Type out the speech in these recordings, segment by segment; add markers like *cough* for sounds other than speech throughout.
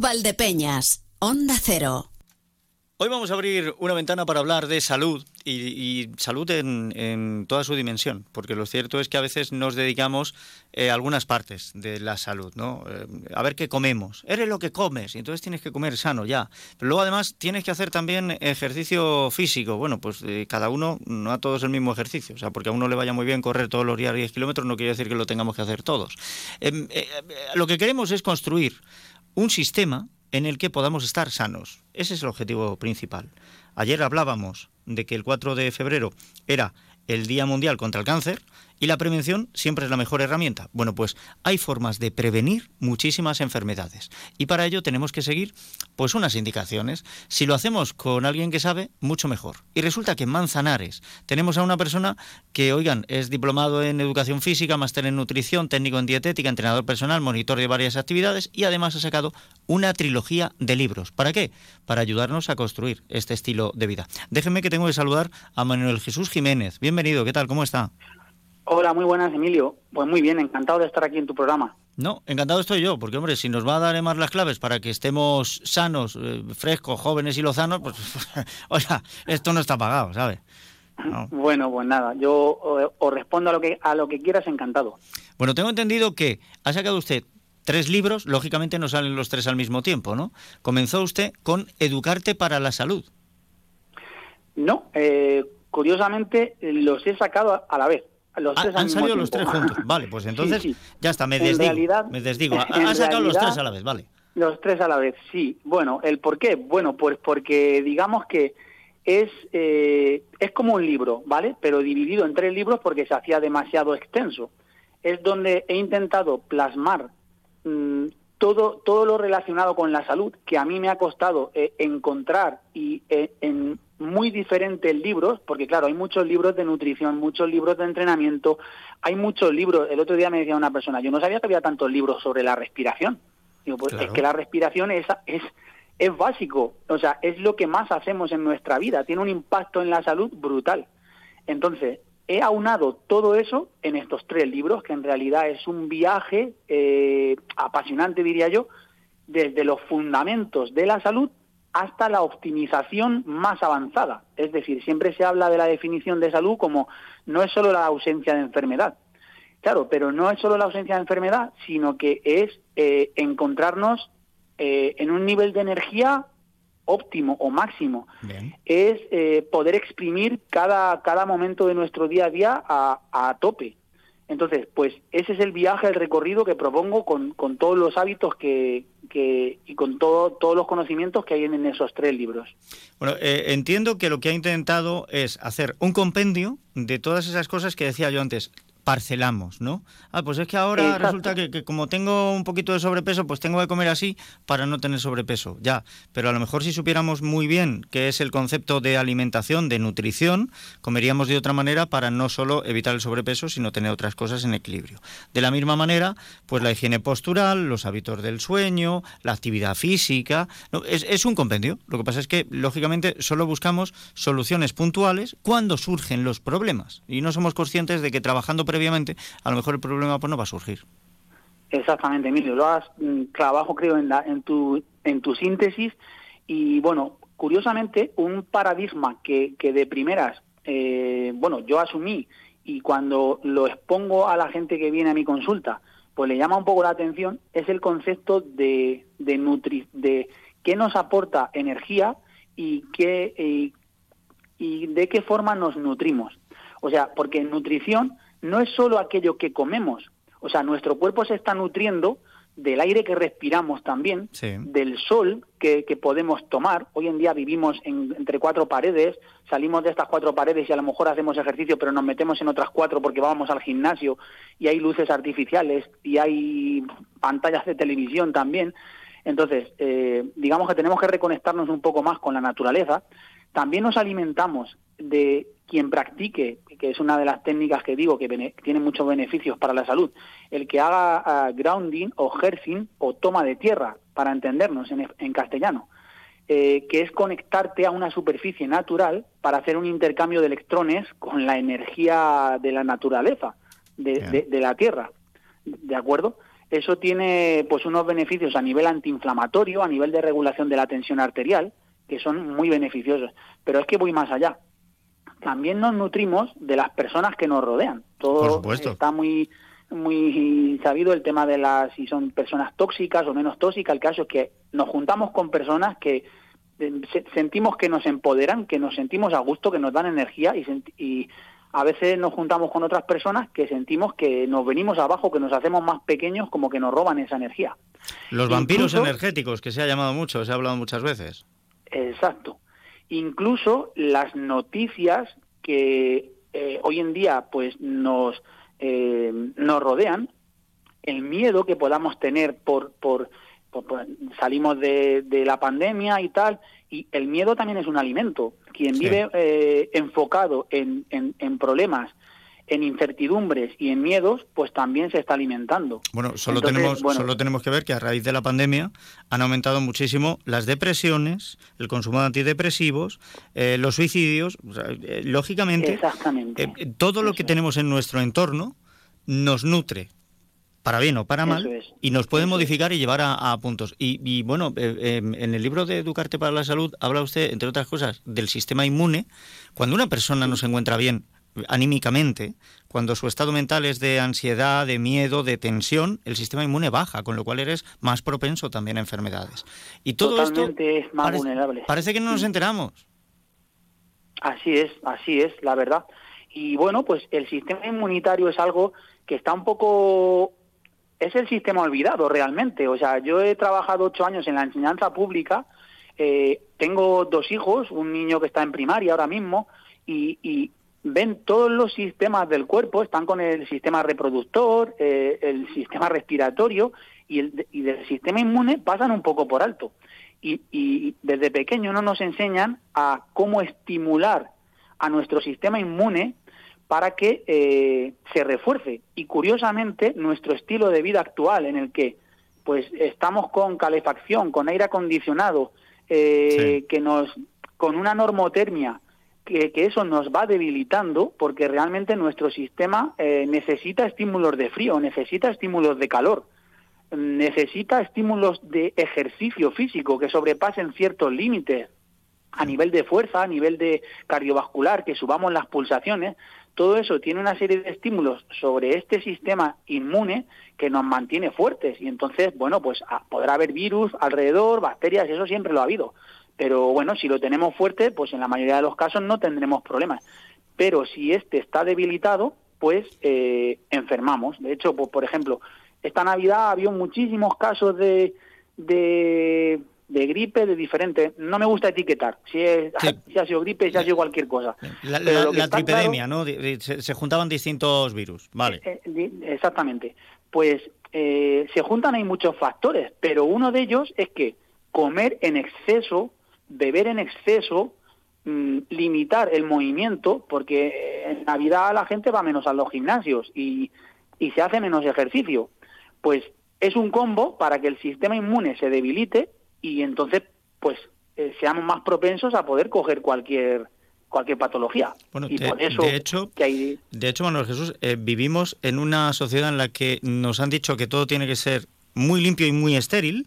Valdepeñas, Onda Cero. Hoy vamos a abrir una ventana para hablar de salud y, salud en, toda su dimensión, porque lo cierto es que a veces nos dedicamos eh, a algunas partes de la salud, ¿no? Eh, a ver qué comemos. Eres lo que comes y entonces tienes que comer sano ya. Pero luego además tienes que hacer también ejercicio físico. Bueno, pues eh, cada uno, no a todos el mismo ejercicio. O sea, porque a uno le vaya muy bien correr todos los días 10 kilómetros no quiere decir que lo tengamos que hacer todos. Em, lo que queremos es construir un sistema en el que podamos estar sanos. Ese es el objetivo principal. Ayer hablábamos de que el 4 de febrero era el Día Mundial contra el Cáncer y la prevención siempre es la mejor herramienta. Bueno, pues hay formas de prevenir muchísimas enfermedades y para ello tenemos que seguir pues unas indicaciones. Si lo hacemos con alguien que sabe, mucho mejor. Y resulta que en Manzanares tenemos a una persona que, oigan, es diplomado en educación física, máster en nutrición, técnico en dietética, entrenador personal, monitor de varias actividades y además ha sacado una trilogía de libros. ¿Para qué? Para ayudarnos a construir este estilo de vida. Déjenme que tengo que saludar a Manuel Jesús Jiménez. Bienvenido, ¿qué tal? ¿Cómo está? Hola, muy buenas, Emilio. Pues muy bien, encantado de estar aquí en tu programa. No, encantado estoy yo, porque hombre, si nos va a dar más las claves para que estemos sanos, eh, frescos, jóvenes y lozanos, pues, *laughs* oiga, esto no está pagado, ¿sabes? Bueno, pues nada, yo os respondo a lo que a lo que quieras, encantado. Bueno, tengo entendido que ha sacado usted tres libros, lógicamente no salen los tres al mismo tiempo, ¿no? Comenzó usted con Educarte para la Salud. No, eh, curiosamente los he sacado a la vez. Ah, han salido los tres juntos. *laughs* Vale, pues entonces ya está, me desdigo. me desdigo. *laughs* Ha, sacado los tres a la vez, vale. Los tres a la vez, sí. Bueno, ¿el por qué? Bueno, pues porque digamos que es, eh, es como un libro, ¿vale? Pero dividido en tres libros porque se hacía demasiado extenso. Es donde he intentado plasmar mm, todo, todo lo relacionado con la salud que a mí me ha costado eh, encontrar y eh, en muy diferentes libros, porque claro, hay muchos libros de nutrición, muchos libros de entrenamiento, hay muchos libros. El otro día me decía una persona, yo no sabía que había tantos libros sobre la respiración. Digo, pues es que la respiración es, es, es básico, o sea, es lo que más hacemos en nuestra vida, tiene un impacto en la salud brutal. Entonces, he aunado todo eso en estos tres libros, que en realidad es un viaje eh, apasionante, diría yo, desde los fundamentos de la salud hasta la optimización más avanzada. Es decir, siempre se habla de la definición de salud como no es solo la ausencia de enfermedad. Claro, pero no es solo la ausencia de enfermedad, sino que es eh, encontrarnos eh, en un nivel de energía óptimo o máximo. Es eh, poder exprimir cada, cada momento de nuestro día a día a, a tope. Entonces, pues ese es el viaje, el recorrido que propongo con, con todos los hábitos que, que, y con todo, todos los conocimientos que hay en, esos tres libros. Bueno, eh, entiendo que lo que ha intentado es hacer un compendio de todas esas cosas que decía yo antes, parcelamos, ¿no? Ah, pues es que ahora resulta que, como tengo un poquito de sobrepeso, pues tengo que comer así para no tener sobrepeso. Ya, pero a lo mejor si supiéramos muy bien qué es el concepto de alimentación, de nutrición, comeríamos de otra manera para no solo evitar el sobrepeso, sino tener otras cosas en equilibrio. De la misma manera, pues la higiene postural, los hábitos del sueño, la actividad física, es, es un compendio. Lo que pasa es que, lógicamente, solo buscamos soluciones puntuales cuando surgen los problemas y no somos conscientes de que trabajando previamente, a lo mejor el problema pues no va a surgir. Exactamente, Emilio, lo has mm, trabajo creo en, la, en, tu, en tu síntesis y bueno, curiosamente un paradigma que, que de primeras, eh, bueno, yo asumí y cuando lo expongo a la gente que viene a mi consulta, pues le llama un poco la atención, es el concepto de, de, nutri, de qué nos aporta energía y, qué, y de qué forma nos nutrimos. O sea, porque nutrición no es solo aquello que comemos, o sea, nuestro cuerpo se está nutriendo del aire que respiramos también, del sol que, podemos tomar. Hoy en día vivimos entre cuatro paredes, salimos de estas cuatro paredes y a lo mejor hacemos ejercicio, pero nos metemos en otras cuatro porque vamos al gimnasio y hay luces artificiales y hay pantallas de televisión también. Entonces, eh, digamos que tenemos que reconectarnos un poco más con la naturaleza. También nos alimentamos de quien practique, que es una de las técnicas que digo que tiene muchos beneficios para la salud, el que haga ah, grounding o hercing o toma de tierra, para entendernos en, castellano, eh, que es conectarte a una superficie natural para hacer un intercambio de electrones con la energía de la naturaleza, de, la tierra. ¿De acuerdo? eso tiene pues unos beneficios a nivel antiinflamatorio, a nivel de regulación de la tensión arterial, que son muy beneficiosos. Pero es que voy más allá. También nos nutrimos de las personas que nos rodean. Todo está muy muy sabido el tema de las si son personas tóxicas o menos tóxicas. El caso es que nos juntamos con personas que eh, sentimos que nos empoderan, que nos sentimos a gusto, que nos dan energía y, y a veces nos juntamos con otras personas que sentimos que nos venimos abajo, que nos hacemos más pequeños, como que nos roban esa energía. Los vampiros energéticos, que se ha llamado mucho, se ha hablado muchas veces. Exacto. Incluso las noticias que eh, hoy en día pues nos, eh, nos rodean, el miedo que podamos tener por, por, salimos de, de la pandemia y tal, y el miedo también es un alimento. Quien vive eh, enfocado en, en, problemas, en incertidumbres y en miedos, pues también se está alimentando. Bueno, solo, tenemos, solo tenemos que ver que a raíz de la pandemia han aumentado muchísimo las depresiones, el consumo de antidepresivos, eh, los suicidios. Eh, lógicamente, todo lo que tenemos en nuestro entorno nos nutre para bien o para mal, y nos puede modificar y llevar a, puntos. Y, bueno, eh, em, en el libro de Educarte para la Salud habla usted, entre otras cosas, del sistema inmune. Cuando una persona no se encuentra bien anímicamente, cuando su estado mental es de ansiedad, de miedo, de tensión, el sistema inmune baja, con lo cual eres más propenso también a enfermedades. Y todo esto es más parece, vulnerable. Parece que no nos enteramos. Así es, así es, la verdad. Y bueno, pues el sistema inmunitario es algo que está un poco es el sistema olvidado realmente. O sea, yo he trabajado ocho años en la enseñanza pública, eh, tengo dos hijos, un niño que está en primaria ahora mismo, y, ven todos los sistemas del cuerpo, están con el sistema reproductor, eh, el sistema respiratorio y, el, y del sistema inmune pasan un poco por alto. Y, y desde pequeño no nos enseñan a cómo estimular a nuestro sistema inmune para que eh, se refuerce. Y curiosamente, nuestro estilo de vida actual, en el que pues estamos con calefacción, con aire acondicionado, eh, que nos, con una normotermia, que, eso nos va debilitando, porque realmente nuestro sistema eh, necesita estímulos de frío, necesita estímulos de calor, necesita estímulos de ejercicio físico que sobrepasen ciertos límites a nivel de fuerza, a nivel de cardiovascular, que subamos las pulsaciones, todo eso tiene una serie de estímulos sobre este sistema inmune que nos mantiene fuertes. Y entonces, bueno, pues ah, podrá haber virus alrededor, bacterias, eso siempre lo ha habido. Pero bueno, si lo tenemos fuerte, pues en la mayoría de los casos no tendremos problemas. Pero si este está debilitado, pues eh, enfermamos. De hecho, pues, por ejemplo, esta Navidad había muchísimos casos de, de de gripe de diferente. No me gusta etiquetar si, es, si ha sido gripe, si ha sido cualquier cosa. La, la, tripedemia, ¿no? Se, juntaban distintos virus, vale. Eh, eh, exactamente. Pues eh, se juntan hay muchos factores, pero uno de ellos es que comer en exceso, beber en exceso, mm, limitar el movimiento, porque en Navidad la gente va menos a los gimnasios y, y se hace menos ejercicio. Pues es un combo para que el sistema inmune se debilite y entonces pues eh, seamos más propensos a poder coger cualquier cualquier patología. Bueno, de, hecho, de hecho, Manuel Jesús, eh, vivimos en una sociedad en la que nos han dicho que todo tiene que ser muy limpio y muy estéril,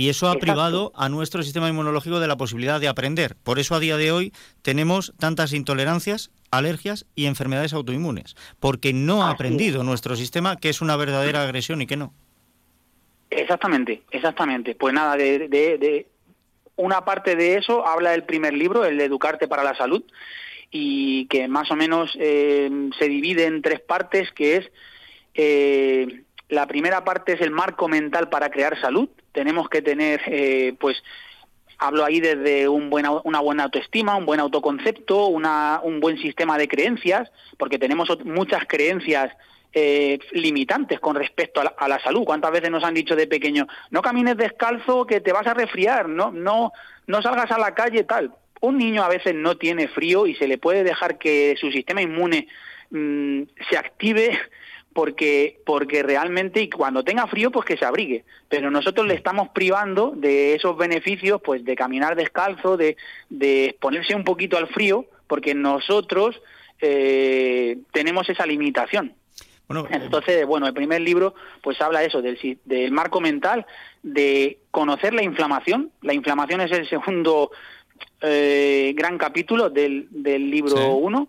y eso ha privado a nuestro sistema inmunológico de la posibilidad de aprender. Por eso a día de hoy tenemos tantas intolerancias, alergias y enfermedades autoinmunes, porque no ha aprendido nuestro sistema que es una verdadera agresión y que no. Exactamente, exactamente. Pues nada, de, de, una parte de eso habla el primer libro, el de Educarte para la Salud, y que más o menos eh, se divide en tres partes, que es eh, la primera parte es el marco mental para crear salud. Tenemos que tener, eh, pues, hablo ahí desde un una buena autoestima, un buen autoconcepto, una, un buen sistema de creencias, porque tenemos muchas creencias eh, limitantes con respecto a la, salud. ¿Cuántas veces nos han dicho de pequeño, no camines descalzo que te vas a resfriar, no, no, no salgas a la calle tal? Un niño a veces no tiene frío y se le puede dejar que su sistema inmune mm, se active porque porque realmente y cuando tenga frío pues que se abrigue. Pero nosotros le estamos privando de esos beneficios pues de caminar descalzo de, de exponerse un poquito al frío porque nosotros eh, tenemos esa limitación. Entonces, bueno, el primer libro pues habla eso, del, del marco mental, de conocer la inflamación. La inflamación es el segundo eh, gran capítulo del, del libro 1,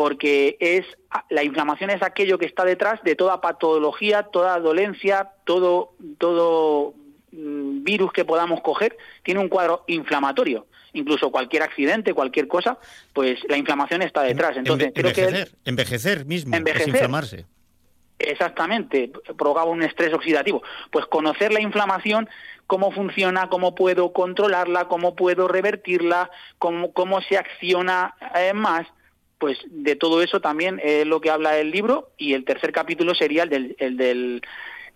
porque es la inflamación es aquello que está detrás de toda patología, toda dolencia, todo, todo mm, virus que podamos coger, tiene un cuadro inflamatorio. Incluso cualquier accidente, cualquier cosa, pues la inflamación está detrás. Entonces, creo envejecer, que envejecer mismo, envejecer, inflamarse. Exactamente, provocaba un estrés oxidativo. Pues conocer la inflamación, cómo funciona, cómo puedo controlarla, cómo puedo revertirla, cómo, cómo se acciona eh, más, pues de todo eso también es lo que habla el libro y el tercer capítulo sería el del, el del,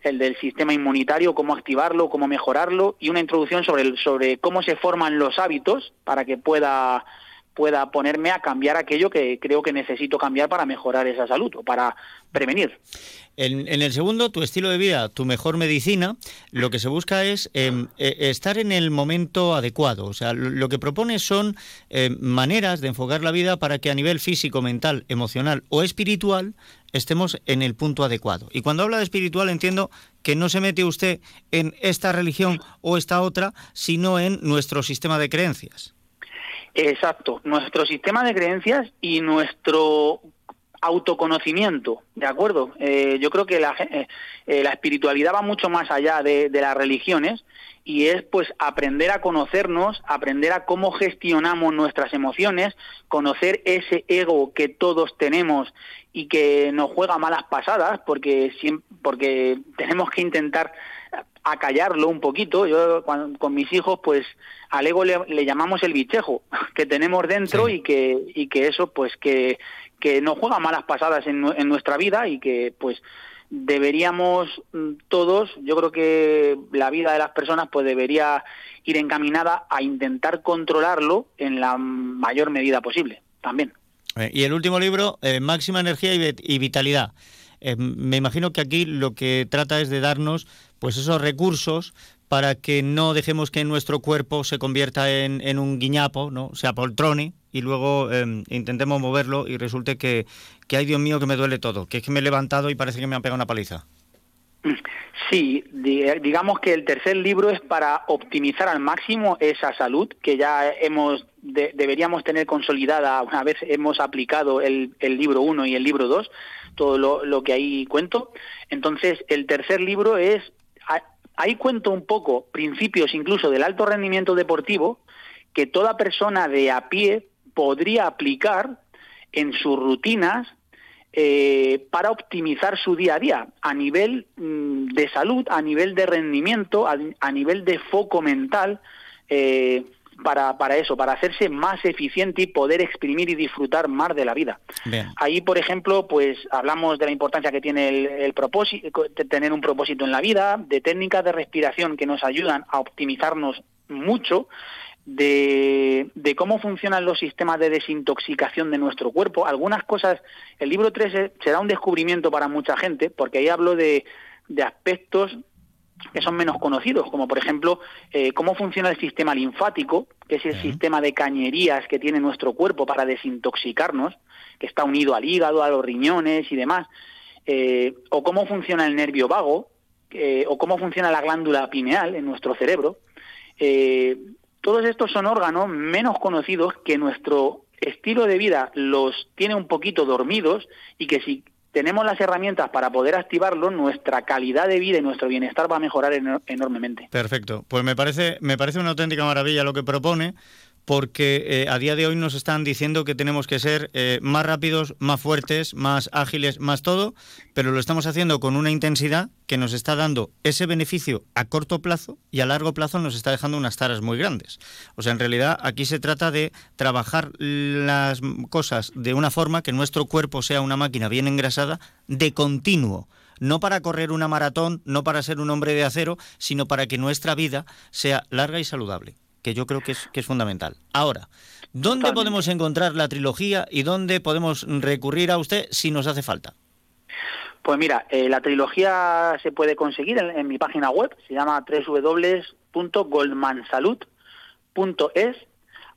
el del sistema inmunitario, cómo activarlo, cómo mejorarlo y una introducción sobre, el, sobre cómo se forman los hábitos para que pueda pueda ponerme a cambiar aquello que creo que necesito cambiar para mejorar esa salud o para prevenir. En, el segundo, tu estilo de vida, tu mejor medicina, lo que se busca es em, e, estar en el momento adecuado. O sea, lo, que propone son em, maneras de enfocar la vida para que a nivel físico, mental, emocional o espiritual estemos en el punto adecuado. Y cuando habla de espiritual entiendo que no se mete usted en esta religión o esta otra, sino en nuestro sistema de creencias. Exacto, nuestro sistema de creencias y nuestro autoconocimiento, ¿de acuerdo? Eh, yo creo que la, eh, eh, espiritualidad va mucho más allá de, de, las religiones y es pues aprender a conocernos, aprender a cómo gestionamos nuestras emociones, conocer ese ego que todos tenemos y que nos juega malas pasadas porque, porque tenemos que intentar acallarlo un poquito. Yo con mis hijos, pues al ego le, llamamos el bichejo *laughs* que tenemos dentro y que y que eso, pues que que nos juega malas pasadas en, en nuestra vida y que pues deberíamos mm, todos, yo creo que la vida de las personas pues debería ir encaminada a intentar controlarlo en la mayor medida posible también. Eh, y el último libro, eh, Máxima Energía y Vitalidad. Eh, me imagino que aquí lo que trata es de darnos pues esos recursos para que no dejemos que nuestro cuerpo se convierta en, un guiñapo, ¿no? se apoltrone y luego em, intentemos moverlo y resulte que, que, ay Dios mío, que me duele todo, que es que me he levantado y parece que me han pegado una paliza. Sí, digamos que el tercer libro es para optimizar al máximo esa salud que ya hemos deberíamos tener consolidada una vez hemos aplicado el, libro 1 y el libro 2 todo lo, que ahí cuento. Entonces, el tercer libro es, ahí cuento un poco principios incluso del alto rendimiento deportivo que toda persona de a pie podría aplicar en sus rutinas eh, para optimizar su día a día a nivel mm, de salud, a nivel de rendimiento, a, a nivel de foco mental. Eh, para, para eso, para hacerse más eficiente y poder exprimir y disfrutar más de la vida. Ahí, por ejemplo, pues hablamos de la importancia que tiene el, el propósito, tener un propósito en la vida, de técnicas de respiración que nos ayudan a optimizarnos mucho, de, de, cómo funcionan los sistemas de desintoxicación de nuestro cuerpo. Algunas cosas, el libro 3 será un descubrimiento para mucha gente, porque ahí hablo de, de aspectos que son menos conocidos, como por ejemplo eh, cómo funciona el sistema linfático, que es el sistema de cañerías que tiene nuestro cuerpo para desintoxicarnos, que está unido al hígado, a los riñones y demás, eh, o cómo funciona el nervio vago, eh, o cómo funciona la glándula pineal en nuestro cerebro. Todos estos son órganos menos conocidos que nuestro estilo de vida los tiene un poquito dormidos y que si tenemos las herramientas para poder activarlo, nuestra calidad de vida y nuestro bienestar va a mejorar enormemente. Perfecto. Pues me parece, me parece una auténtica maravilla lo que propone porque eh, a día de hoy nos están diciendo que tenemos que ser eh, más rápidos, más fuertes, más ágiles, más todo, pero lo estamos haciendo con una intensidad que nos está dando ese beneficio a corto plazo y a largo plazo nos está dejando unas taras muy grandes. O sea, en realidad aquí se trata de trabajar las cosas de una forma que nuestro cuerpo sea una máquina bien engrasada de continuo no para correr una maratón, no para ser un hombre de acero, sino para que nuestra vida sea larga y saludable que yo creo que es, que es fundamental. Ahora, ¿dónde podemos encontrar la trilogía y dónde podemos recurrir a usted si nos hace falta? Pues mira, eh, la trilogía se puede conseguir en, mi página web, se llama www.goldmansalud.es,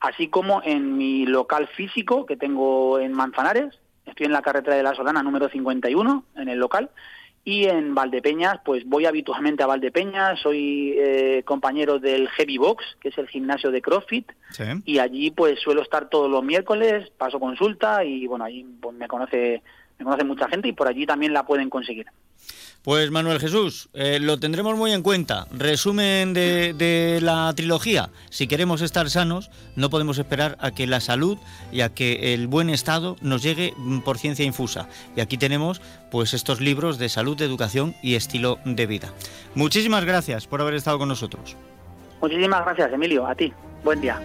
así como en mi local físico que tengo en Manzanares, estoy en la carretera de la Solana número 51, en el local, y en Valdepeñas, pues voy habitualmente a Valdepeñas, soy eh, compañero del Heavy Box, que es el gimnasio de CrossFit, y allí pues suelo estar todos los miércoles, paso consulta y bueno, ahí pues, me conoce me conoce mucha gente y por allí también la pueden conseguir. Pues Manuel Jesús, eh, lo tendremos muy en cuenta. Resumen de, la trilogía. Si queremos estar sanos, no podemos esperar a que la salud y a que el buen estado nos llegue por ciencia infusa. Y aquí tenemos pues estos libros de salud, de educación y estilo de vida. Muchísimas gracias por haber estado con nosotros. Muchísimas gracias, Emilio. A ti. Buen día.